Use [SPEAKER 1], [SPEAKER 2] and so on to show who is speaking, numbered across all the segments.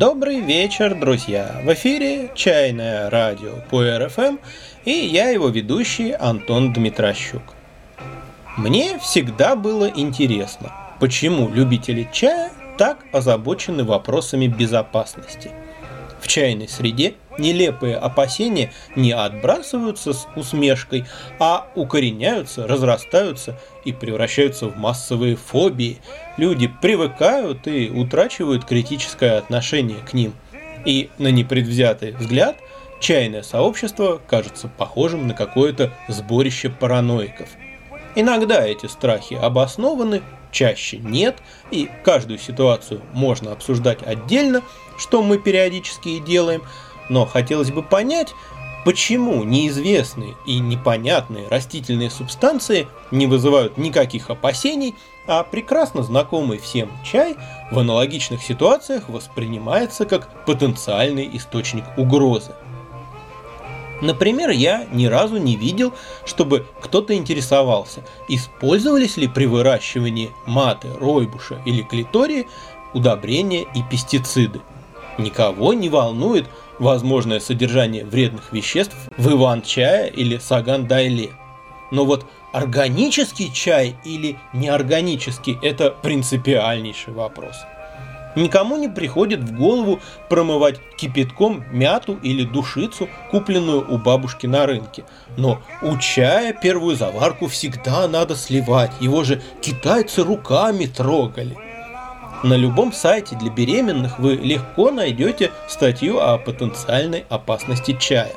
[SPEAKER 1] Добрый вечер, друзья! В эфире «Чайное радио» по РФМ и я его ведущий Антон Дмитрощук. Мне всегда было интересно, почему любители чая так озабочены вопросами безопасности. Чайной среде нелепые опасения не отбрасываются с усмешкой, а укореняются, разрастаются и превращаются в массовые фобии. Люди привыкают и утрачивают критическое отношение к ним. И на непредвзятый взгляд чайное сообщество кажется похожим на какое-то сборище параноиков. Иногда эти страхи обоснованы, чаще нет, и каждую ситуацию можно обсуждать отдельно, что мы периодически и делаем, но хотелось бы понять, почему неизвестные и непонятные растительные субстанции не вызывают никаких опасений, а прекрасно знакомый всем чай в аналогичных ситуациях воспринимается как потенциальный источник угрозы. Например, я ни разу не видел, чтобы кто-то интересовался, использовались ли при выращивании маты, ройбуша или клитории удобрения и пестициды. Никого не волнует возможное содержание вредных веществ в иван-чае или саган-дайле. Но вот органический чай или неорганический – это принципиальнейший вопрос. Никому не приходит в голову промывать кипятком мяту или душицу, купленную у бабушки на рынке. Но у чая первую заварку всегда надо сливать, его же китайцы руками трогали. На любом сайте для беременных вы легко найдете статью о потенциальной опасности чая.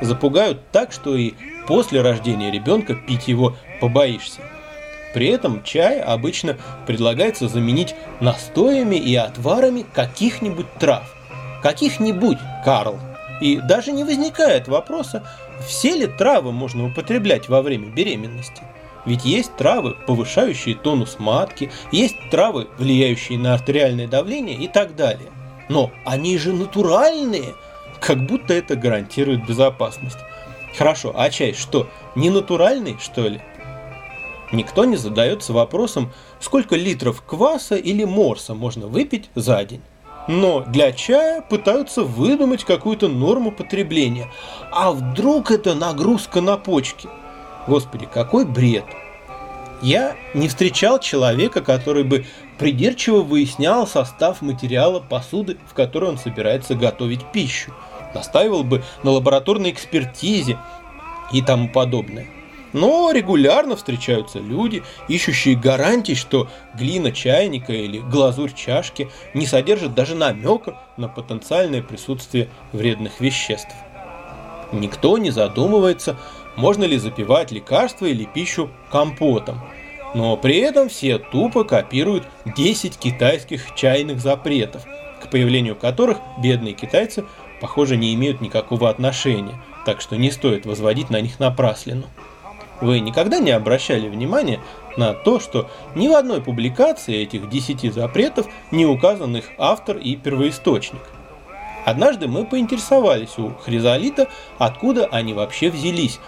[SPEAKER 1] Запугают так, что и после рождения ребенка пить его побоишься. При этом чай обычно предлагается заменить настоями и отварами каких-нибудь трав. Каких-нибудь, Карл. И даже не возникает вопроса, все ли травы можно употреблять во время беременности. Ведь есть травы, повышающие тонус матки, есть травы, влияющие на артериальное давление и так далее. Но они же натуральные, как будто это гарантирует безопасность. Хорошо, а чай что, не натуральный, что ли? Никто не задается вопросом, сколько литров кваса или морса можно выпить за день. Но для чая пытаются выдумать какую-то норму потребления. А вдруг это нагрузка на почки? Господи, какой бред! Я не встречал человека, который бы придирчиво выяснял состав материала посуды, в которой он собирается готовить пищу, настаивал бы на лабораторной экспертизе и тому подобное. Но регулярно встречаются люди, ищущие гарантий, что глина чайника или глазурь чашки не содержит даже намека на потенциальное присутствие вредных веществ. Никто не задумывается, можно ли запивать лекарства или пищу компотом. Но при этом все тупо копируют 10 китайских чайных запретов, к появлению которых бедные китайцы, похоже, не имеют никакого отношения, так что не стоит возводить на них напраслину. Вы никогда не обращали внимания на то, что ни в одной публикации этих 10 запретов не указан их автор и первоисточник? Однажды мы поинтересовались у Хризолита, откуда они вообще взялись.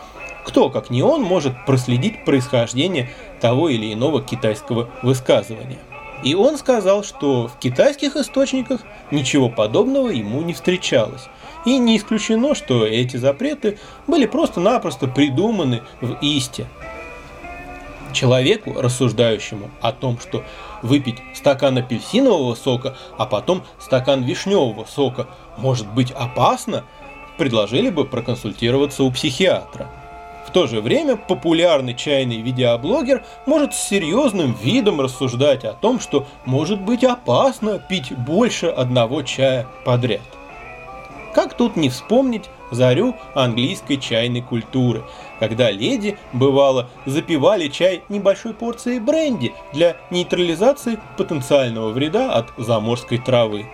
[SPEAKER 1] Кто, как не он, может проследить происхождение того или иного китайского высказывания? И он сказал, что в китайских источниках ничего подобного ему не встречалось. И не исключено, что эти запреты были просто-напросто придуманы в Исте. Человеку, рассуждающему о том, что выпить стакан апельсинового сока, а потом стакан вишневого сока может быть опасно, предложили бы проконсультироваться у психиатра. В то же время популярный чайный видеоблогер может с серьезным видом рассуждать о том, что может быть опасно пить больше одного чая подряд. Как тут не вспомнить зарю английской чайной культуры, когда леди, бывало, запивали чай небольшой порцией бренди для нейтрализации потенциального вреда от заморской травы.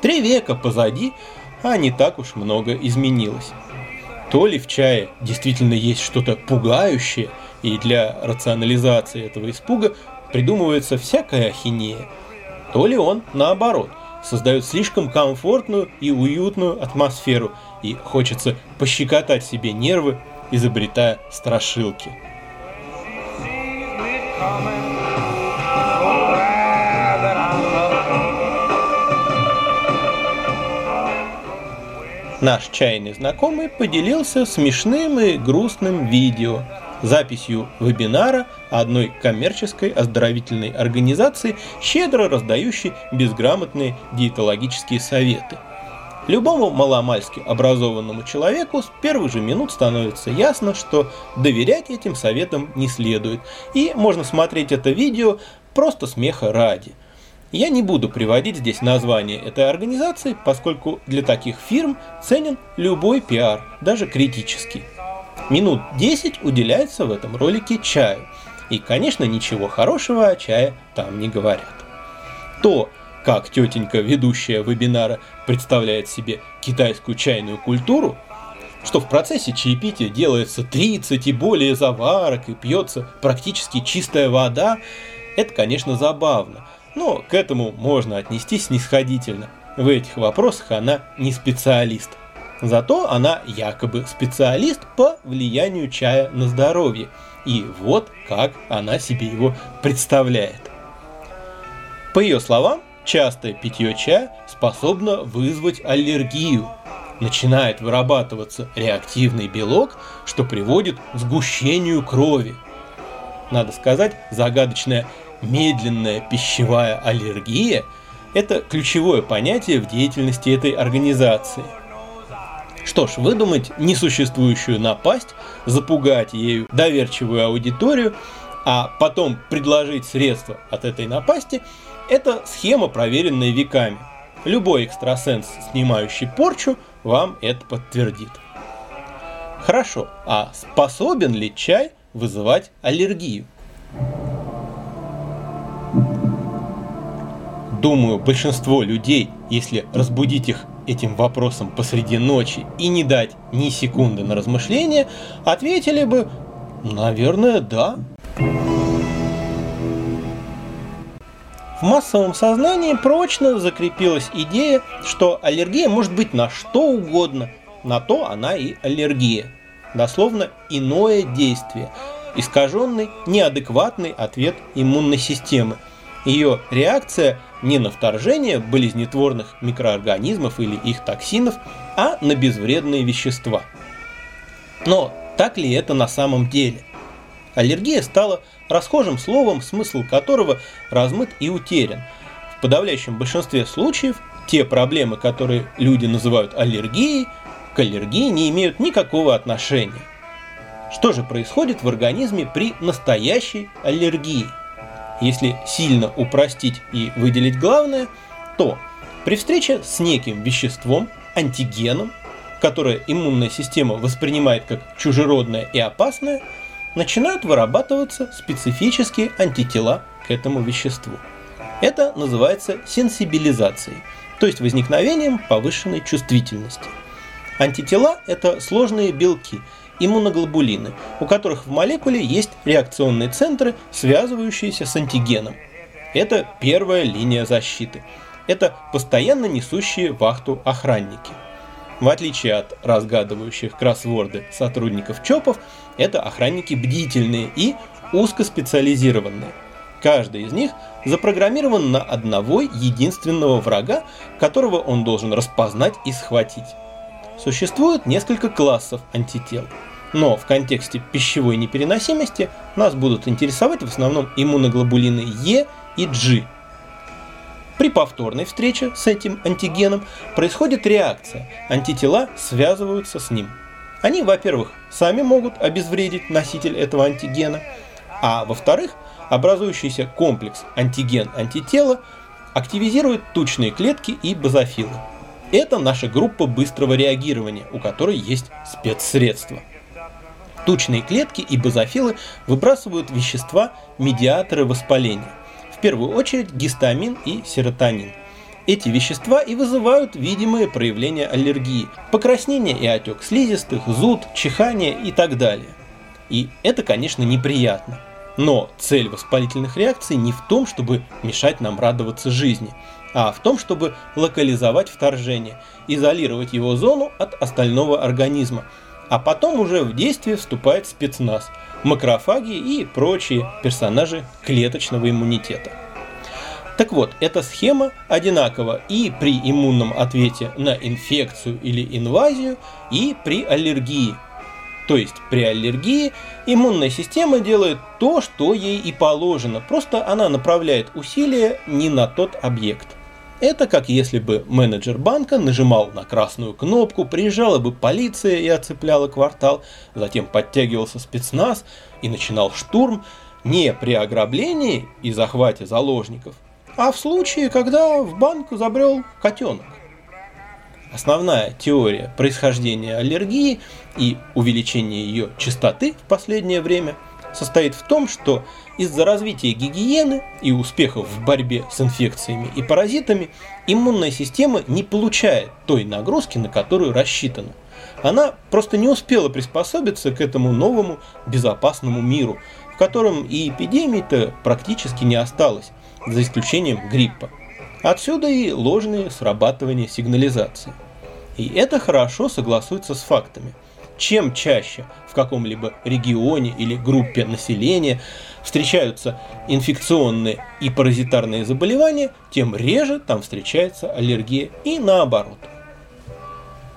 [SPEAKER 1] Три века позади, а не так уж много изменилось. То ли в чае действительно есть что-то пугающее, и для рационализации этого испуга придумывается всякая ахинея, то ли он наоборот – создают слишком комфортную и уютную атмосферу, и хочется пощекотать себе нервы, изобретая страшилки. Наш чайный знакомый поделился смешным и грустным видео, записью вебинара одной коммерческой оздоровительной организации, щедро раздающей безграмотные диетологические советы. Любому маломальски образованному человеку с первых же минут становится ясно, что доверять этим советам не следует, и можно смотреть это видео просто смеха ради. Я не буду приводить здесь название этой организации, поскольку для таких фирм ценен любой пиар, даже критический. Минут 10 уделяется в этом ролике чаю. И, конечно, ничего хорошего о чае там не говорят. То, как тетенька, ведущая вебинара, представляет себе китайскую чайную культуру, что в процессе чаепития делается 30 и более заварок и пьется практически чистая вода, это, конечно, забавно, но к этому можно отнестись снисходительно. В этих вопросах она не специалист. Зато она якобы специалист по влиянию чая на здоровье. И вот как она себе его представляет. По ее словам, частое питье чая способно вызвать аллергию. Начинает вырабатываться реактивный белок, что приводит к сгущению крови. Надо сказать, загадочная медленная пищевая аллергия – это ключевое понятие в деятельности этой организации – что ж, выдумать несуществующую напасть, запугать ею доверчивую аудиторию, а потом предложить средства от этой напасти – это схема, проверенная веками. Любой экстрасенс, снимающий порчу, вам это подтвердит. Хорошо, а способен ли чай вызывать аллергию? Думаю, большинство людей, если разбудить их этим вопросом посреди ночи и не дать ни секунды на размышление, ответили бы, наверное, да. В массовом сознании прочно закрепилась идея, что аллергия может быть на что угодно, на то она и аллергия. Дословно иное действие, искаженный, неадекватный ответ иммунной системы. Ее реакция не на вторжение болезнетворных микроорганизмов или их токсинов, а на безвредные вещества. Но так ли это на самом деле? Аллергия стала расхожим словом, смысл которого размыт и утерян. В подавляющем большинстве случаев те проблемы, которые люди называют аллергией, к аллергии не имеют никакого отношения. Что же происходит в организме при настоящей аллергии? Если сильно упростить и выделить главное, то при встрече с неким веществом, антигеном, которое иммунная система воспринимает как чужеродное и опасное, начинают вырабатываться специфические антитела к этому веществу. Это называется сенсибилизацией, то есть возникновением повышенной чувствительности. Антитела – это сложные белки – иммуноглобулины, у которых в молекуле есть реакционные центры, связывающиеся с антигеном. Это первая линия защиты. Это постоянно несущие вахту охранники. В отличие от разгадывающих кроссворды сотрудников ЧОПов, это охранники бдительные и узкоспециализированные. Каждый из них запрограммирован на одного единственного врага, которого он должен распознать и схватить. Существует несколько классов антител, но в контексте пищевой непереносимости нас будут интересовать в основном иммуноглобулины Е и G. При повторной встрече с этим антигеном происходит реакция, антитела связываются с ним. Они, во-первых, сами могут обезвредить носитель этого антигена, а во-вторых, образующийся комплекс антиген-антитела активизирует тучные клетки и базофилы. Это наша группа быстрого реагирования, у которой есть спецсредства. Тучные клетки и базофилы выбрасывают вещества, медиаторы воспаления. В первую очередь гистамин и серотонин. Эти вещества и вызывают видимые проявления аллергии, покраснение и отек слизистых, зуд, чихание и так далее. И это, конечно, неприятно. Но цель воспалительных реакций не в том, чтобы мешать нам радоваться жизни – а в том, чтобы локализовать вторжение, изолировать его зону от остального организма. А потом уже в действие вступает спецназ, макрофаги и прочие персонажи клеточного иммунитета. Так вот, эта схема одинакова и при иммунном ответе на инфекцию или инвазию, и при аллергии. То есть при аллергии иммунная система делает то, что ей и положено, просто она направляет усилия не на тот объект. Это как если бы менеджер банка нажимал на красную кнопку, приезжала бы полиция и оцепляла квартал, затем подтягивался спецназ и начинал штурм не при ограблении и захвате заложников, а в случае, когда в банк забрел котенок. Основная теория происхождения аллергии и увеличения ее частоты в последнее время состоит в том, что из-за развития гигиены и успехов в борьбе с инфекциями и паразитами иммунная система не получает той нагрузки, на которую рассчитана. Она просто не успела приспособиться к этому новому безопасному миру, в котором и эпидемий-то практически не осталось, за исключением гриппа. Отсюда и ложные срабатывания сигнализации. И это хорошо согласуется с фактами. Чем чаще в каком-либо регионе или группе населения встречаются инфекционные и паразитарные заболевания, тем реже там встречается аллергия и наоборот.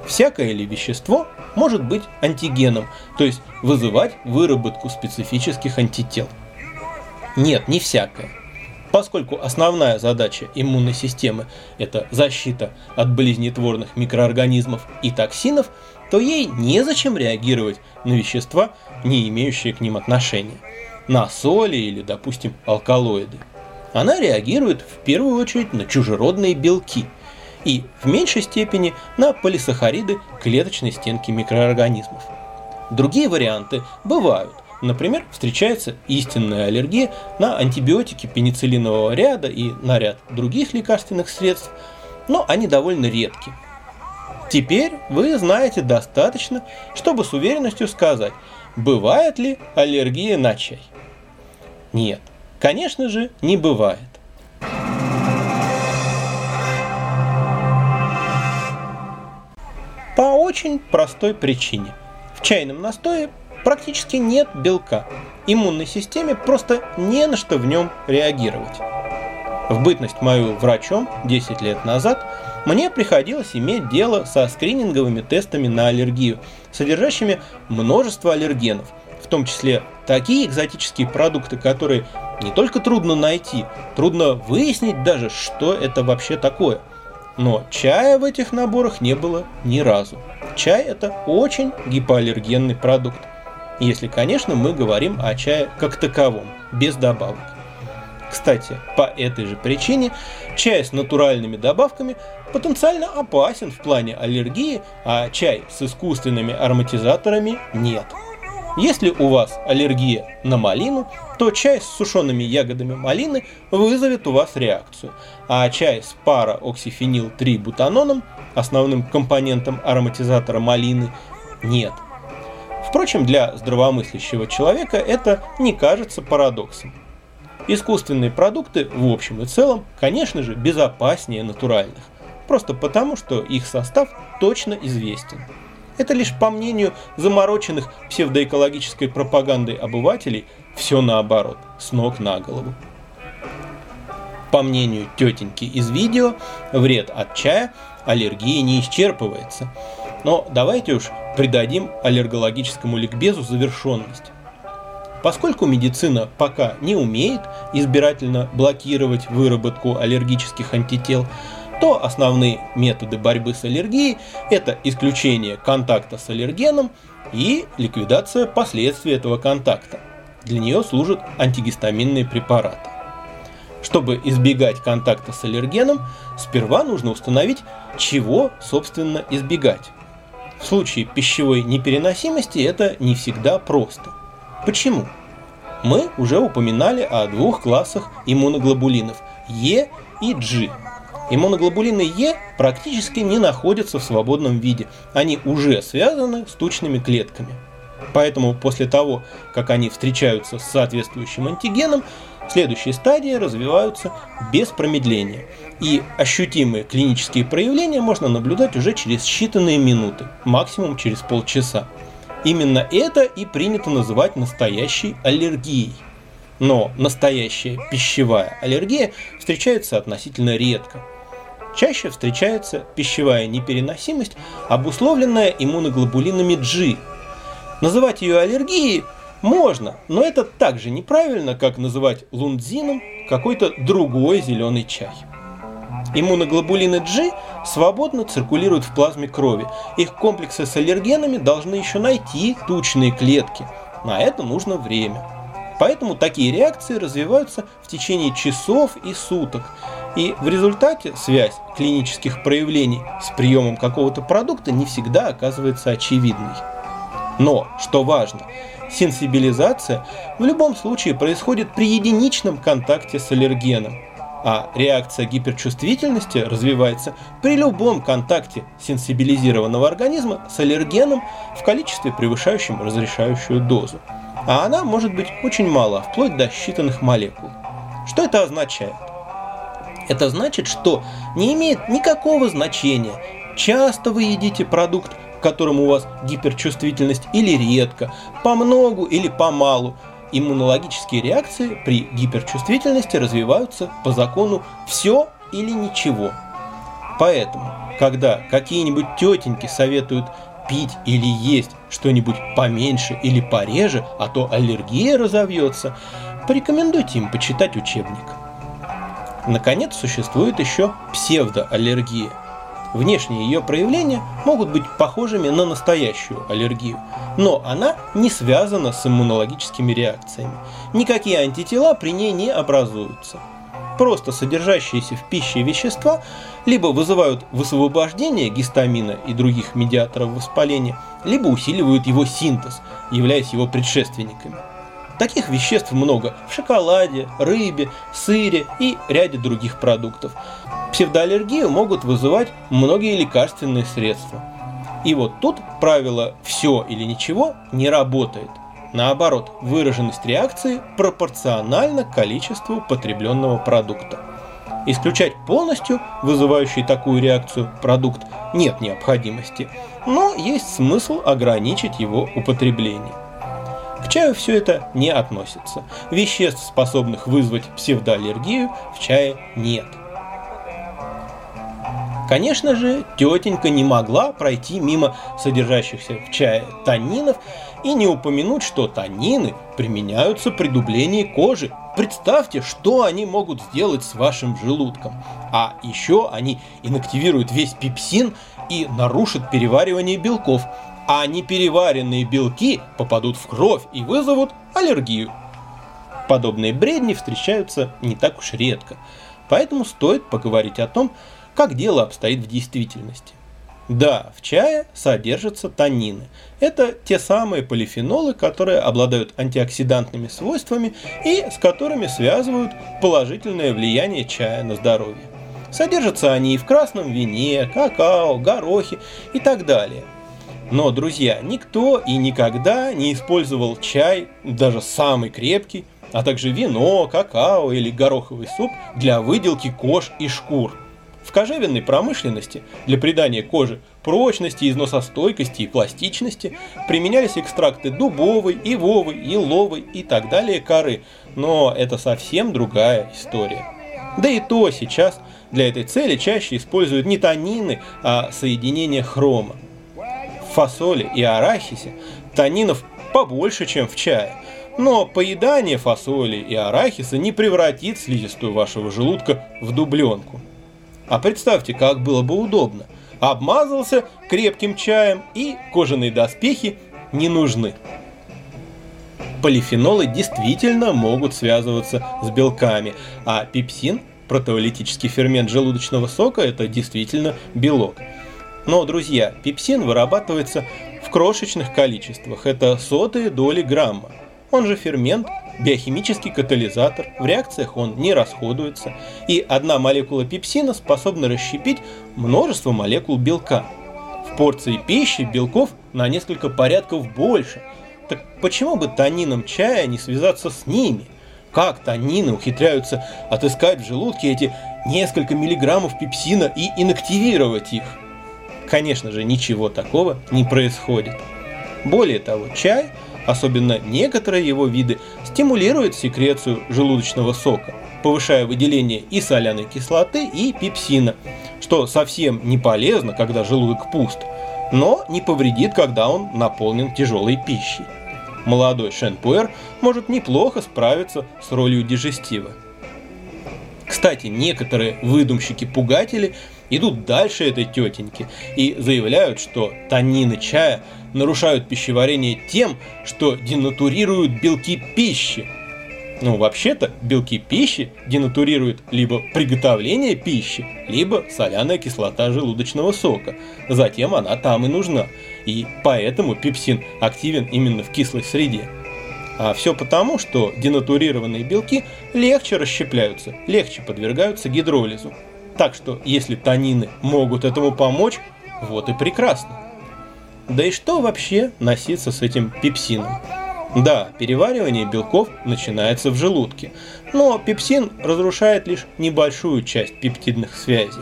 [SPEAKER 1] Всякое ли вещество может быть антигеном, то есть вызывать выработку специфических антител? Нет, не всякое. Поскольку основная задача иммунной системы – это защита от болезнетворных микроорганизмов и токсинов, то ей незачем реагировать на вещества, не имеющие к ним отношения, на соли или, допустим, алкалоиды. Она реагирует в первую очередь на чужеродные белки и в меньшей степени на полисахариды клеточной стенки микроорганизмов. Другие варианты бывают – Например, встречается истинная аллергия на антибиотики пенициллинового ряда и на ряд других лекарственных средств, но они довольно редки. Теперь вы знаете достаточно, чтобы с уверенностью сказать, бывает ли аллергия на чай. Нет, конечно же, не бывает. По очень простой причине. В чайном настое практически нет белка. Иммунной системе просто не на что в нем реагировать. В бытность мою врачом 10 лет назад мне приходилось иметь дело со скрининговыми тестами на аллергию, содержащими множество аллергенов, в том числе такие экзотические продукты, которые не только трудно найти, трудно выяснить даже, что это вообще такое. Но чая в этих наборах не было ни разу. Чай это очень гипоаллергенный продукт если, конечно, мы говорим о чае как таковом, без добавок. Кстати, по этой же причине чай с натуральными добавками потенциально опасен в плане аллергии, а чай с искусственными ароматизаторами нет. Если у вас аллергия на малину, то чай с сушеными ягодами малины вызовет у вас реакцию, а чай с пара-оксифенил-3-бутаноном, основным компонентом ароматизатора малины, нет – Впрочем, для здравомыслящего человека это не кажется парадоксом. Искусственные продукты в общем и целом, конечно же, безопаснее натуральных, просто потому, что их состав точно известен. Это лишь по мнению замороченных псевдоэкологической пропагандой обывателей все наоборот, с ног на голову. По мнению тетеньки из видео, вред от чая аллергии не исчерпывается. Но давайте уж придадим аллергологическому ликбезу завершенность. Поскольку медицина пока не умеет избирательно блокировать выработку аллергических антител, то основные методы борьбы с аллергией – это исключение контакта с аллергеном и ликвидация последствий этого контакта. Для нее служат антигистаминные препараты. Чтобы избегать контакта с аллергеном, сперва нужно установить, чего, собственно, избегать. В случае пищевой непереносимости это не всегда просто. Почему? Мы уже упоминали о двух классах иммуноглобулинов – Е и G. Иммуноглобулины Е практически не находятся в свободном виде, они уже связаны с тучными клетками. Поэтому после того, как они встречаются с соответствующим антигеном, Следующие стадии развиваются без промедления, и ощутимые клинические проявления можно наблюдать уже через считанные минуты, максимум через полчаса. Именно это и принято называть настоящей аллергией. Но настоящая пищевая аллергия встречается относительно редко. Чаще встречается пищевая непереносимость, обусловленная иммуноглобулинами G. Называть ее аллергией можно, но это так же неправильно, как называть лундзином какой-то другой зеленый чай. Иммуноглобулины G свободно циркулируют в плазме крови. Их комплексы с аллергенами должны еще найти тучные клетки. На это нужно время. Поэтому такие реакции развиваются в течение часов и суток. И в результате связь клинических проявлений с приемом какого-то продукта не всегда оказывается очевидной. Но, что важно, сенсибилизация в любом случае происходит при единичном контакте с аллергеном, а реакция гиперчувствительности развивается при любом контакте сенсибилизированного организма с аллергеном в количестве, превышающем разрешающую дозу а она может быть очень мала, вплоть до считанных молекул. Что это означает? Это значит, что не имеет никакого значения, часто вы едите продукт, к которому у вас гиперчувствительность или редко, по многу или по малу. Иммунологические реакции при гиперчувствительности развиваются по закону «все или ничего». Поэтому, когда какие-нибудь тетеньки советуют пить или есть что-нибудь поменьше или пореже, а то аллергия разовьется, порекомендуйте им почитать учебник. Наконец, существует еще псевдоаллергия. Внешние ее проявления могут быть похожими на настоящую аллергию, но она не связана с иммунологическими реакциями. Никакие антитела при ней не образуются – просто содержащиеся в пище вещества либо вызывают высвобождение гистамина и других медиаторов воспаления, либо усиливают его синтез, являясь его предшественниками. Таких веществ много в шоколаде, рыбе, сыре и ряде других продуктов. Псевдоаллергию могут вызывать многие лекарственные средства. И вот тут правило «все или ничего» не работает – Наоборот, выраженность реакции пропорциональна количеству потребленного продукта. Исключать полностью вызывающий такую реакцию продукт нет необходимости, но есть смысл ограничить его употребление. К чаю все это не относится. Веществ, способных вызвать псевдоаллергию, в чае нет. Конечно же, тетенька не могла пройти мимо содержащихся в чае танинов и не упомянуть, что танины применяются при дублении кожи. Представьте, что они могут сделать с вашим желудком. А еще они инактивируют весь пепсин и нарушат переваривание белков. А непереваренные белки попадут в кровь и вызовут аллергию. Подобные бредни встречаются не так уж редко. Поэтому стоит поговорить о том, как дело обстоит в действительности. Да, в чае содержатся таннины. Это те самые полифенолы, которые обладают антиоксидантными свойствами и с которыми связывают положительное влияние чая на здоровье. Содержатся они и в красном вине, какао, горохе и так далее. Но, друзья, никто и никогда не использовал чай, даже самый крепкий, а также вино, какао или гороховый суп для выделки кож и шкур – кожевенной промышленности для придания коже прочности, износостойкости и пластичности применялись экстракты дубовой, ивовой, еловой и так далее коры, но это совсем другая история. Да и то сейчас для этой цели чаще используют не танины, а соединение хрома. В фасоли и арахисе танинов побольше, чем в чае, но поедание фасоли и арахиса не превратит слизистую вашего желудка в дубленку. А представьте, как было бы удобно. Обмазался крепким чаем и кожаные доспехи не нужны. Полифенолы действительно могут связываться с белками, а пепсин, протеолитический фермент желудочного сока, это действительно белок. Но, друзья, пепсин вырабатывается в крошечных количествах, это сотые доли грамма. Он же фермент, биохимический катализатор, в реакциях он не расходуется, и одна молекула пепсина способна расщепить множество молекул белка. В порции пищи белков на несколько порядков больше. Так почему бы танином чая не связаться с ними? Как танины ухитряются отыскать в желудке эти несколько миллиграммов пепсина и инактивировать их? Конечно же, ничего такого не происходит. Более того, чай – Особенно некоторые его виды стимулируют секрецию желудочного сока, повышая выделение и соляной кислоты, и пепсина, что совсем не полезно, когда желудок пуст, но не повредит, когда он наполнен тяжелой пищей. Молодой шенпуэр может неплохо справиться с ролью дижестива. Кстати, некоторые выдумщики-пугатели идут дальше этой тетеньки и заявляют, что танины чая нарушают пищеварение тем, что денатурируют белки пищи. Ну, вообще-то, белки пищи денатурируют либо приготовление пищи, либо соляная кислота желудочного сока. Затем она там и нужна. И поэтому пепсин активен именно в кислой среде. А все потому, что денатурированные белки легче расщепляются, легче подвергаются гидролизу. Так что, если танины могут этому помочь, вот и прекрасно. Да и что вообще носиться с этим пепсином? Да, переваривание белков начинается в желудке, но пепсин разрушает лишь небольшую часть пептидных связей.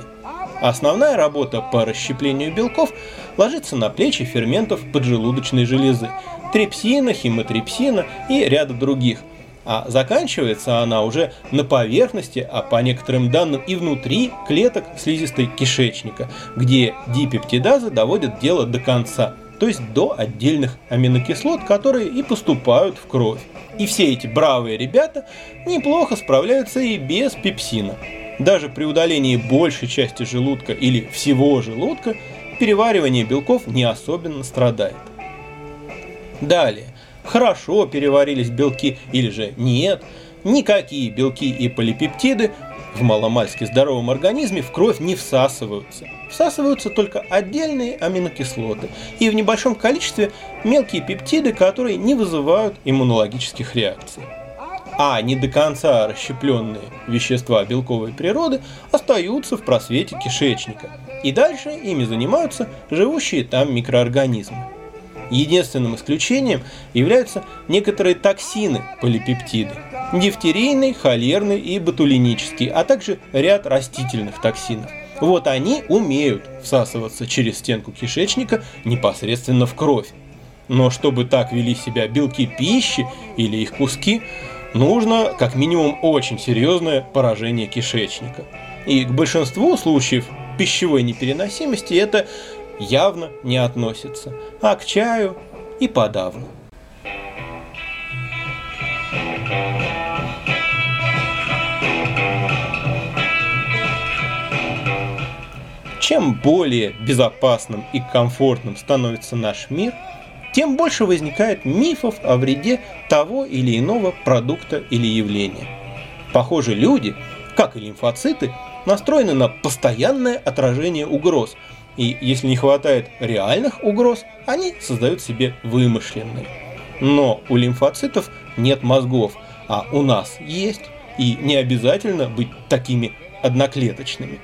[SPEAKER 1] Основная работа по расщеплению белков ложится на плечи ферментов поджелудочной железы, трипсина, химотрипсина и ряда других. А заканчивается она уже на поверхности, а по некоторым данным и внутри клеток слизистой кишечника, где дипептидазы доводят дело до конца, то есть до отдельных аминокислот, которые и поступают в кровь. И все эти бравые ребята неплохо справляются и без пепсина. Даже при удалении большей части желудка или всего желудка переваривание белков не особенно страдает. Далее, хорошо переварились белки или же нет, никакие белки и полипептиды в маломальски здоровом организме в кровь не всасываются. Всасываются только отдельные аминокислоты и в небольшом количестве мелкие пептиды, которые не вызывают иммунологических реакций. А не до конца расщепленные вещества белковой природы остаются в просвете кишечника, и дальше ими занимаются живущие там микроорганизмы. Единственным исключением являются некоторые токсины полипептиды – дифтерийный, холерный и ботулинический, а также ряд растительных токсинов. Вот они умеют всасываться через стенку кишечника непосредственно в кровь. Но чтобы так вели себя белки пищи или их куски, нужно как минимум очень серьезное поражение кишечника. И к большинству случаев пищевой непереносимости это явно не относится, а к чаю и подавно. Чем более безопасным и комфортным становится наш мир, тем больше возникает мифов о вреде того или иного продукта или явления. Похоже, люди, как и лимфоциты, настроены на постоянное отражение угроз – и если не хватает реальных угроз, они создают себе вымышленные. Но у лимфоцитов нет мозгов, а у нас есть, и не обязательно быть такими одноклеточными.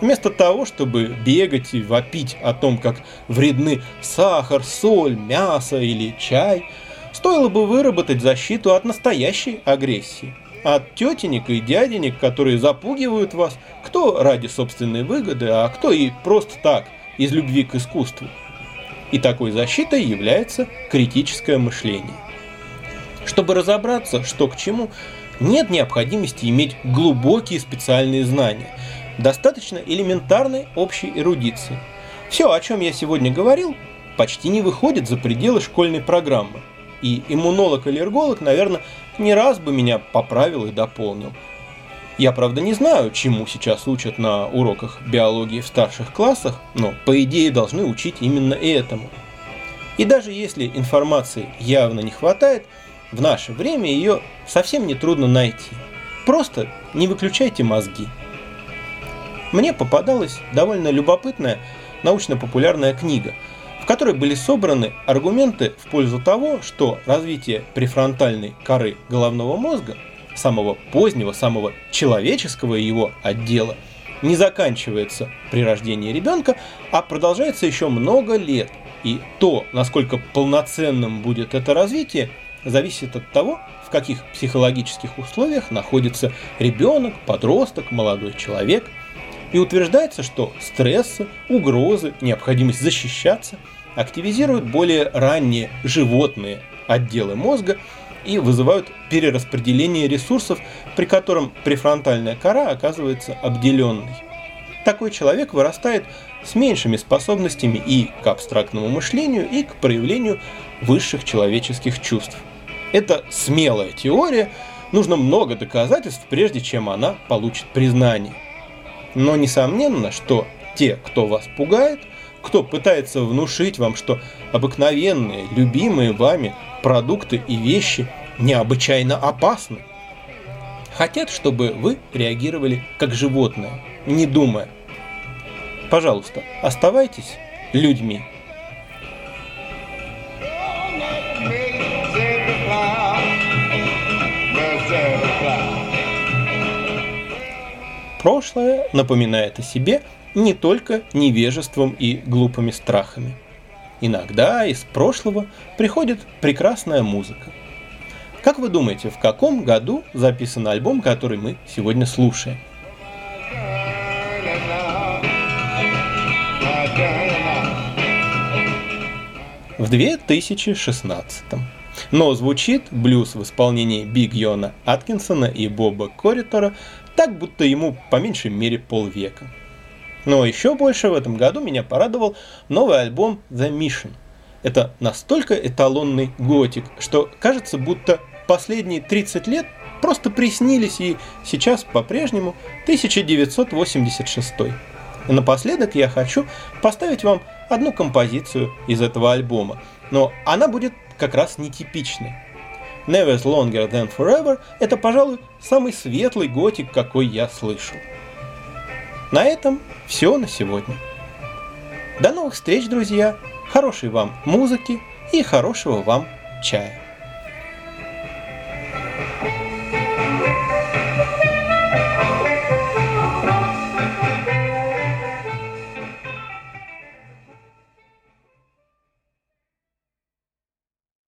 [SPEAKER 1] Вместо того, чтобы бегать и вопить о том, как вредны сахар, соль, мясо или чай, стоило бы выработать защиту от настоящей агрессии – от тетенек и дяденек, которые запугивают вас, кто ради собственной выгоды, а кто и просто так, из любви к искусству. И такой защитой является критическое мышление. Чтобы разобраться, что к чему, нет необходимости иметь глубокие специальные знания. Достаточно элементарной общей эрудиции. Все, о чем я сегодня говорил, почти не выходит за пределы школьной программы. И иммунолог-аллерголог, наверное, не раз бы меня поправил и дополнил. Я, правда, не знаю, чему сейчас учат на уроках биологии в старших классах, но, по идее, должны учить именно этому. И даже если информации явно не хватает, в наше время ее совсем не трудно найти. Просто не выключайте мозги. Мне попадалась довольно любопытная научно-популярная книга – в которой были собраны аргументы в пользу того, что развитие префронтальной коры головного мозга, самого позднего, самого человеческого его отдела, не заканчивается при рождении ребенка, а продолжается еще много лет. И то, насколько полноценным будет это развитие, зависит от того, в каких психологических условиях находится ребенок, подросток, молодой человек. И утверждается, что стрессы, угрозы, необходимость защищаться – активизируют более ранние животные отделы мозга и вызывают перераспределение ресурсов, при котором префронтальная кора оказывается обделенной. Такой человек вырастает с меньшими способностями и к абстрактному мышлению, и к проявлению высших человеческих чувств. Это смелая теория, нужно много доказательств, прежде чем она получит признание. Но несомненно, что те, кто вас пугает, кто пытается внушить вам, что обыкновенные, любимые вами продукты и вещи необычайно опасны, хотят, чтобы вы реагировали как животное, не думая. Пожалуйста, оставайтесь людьми. Прошлое напоминает о себе не только невежеством и глупыми страхами. Иногда из прошлого приходит прекрасная музыка. Как вы думаете, в каком году записан альбом, который мы сегодня слушаем? В 2016. Но звучит блюз в исполнении Биг Йона Аткинсона и Боба Корритора так, будто ему по меньшей мере полвека. Но еще больше в этом году меня порадовал новый альбом The Mission. Это настолько эталонный готик, что кажется, будто последние 30 лет просто приснились и сейчас по-прежнему 1986. И напоследок я хочу поставить вам одну композицию из этого альбома, но она будет как раз нетипичной. Never Longer Than Forever – это, пожалуй, самый светлый готик, какой я слышал. На этом все на сегодня. До новых встреч, друзья! Хорошей вам музыки и хорошего вам чая!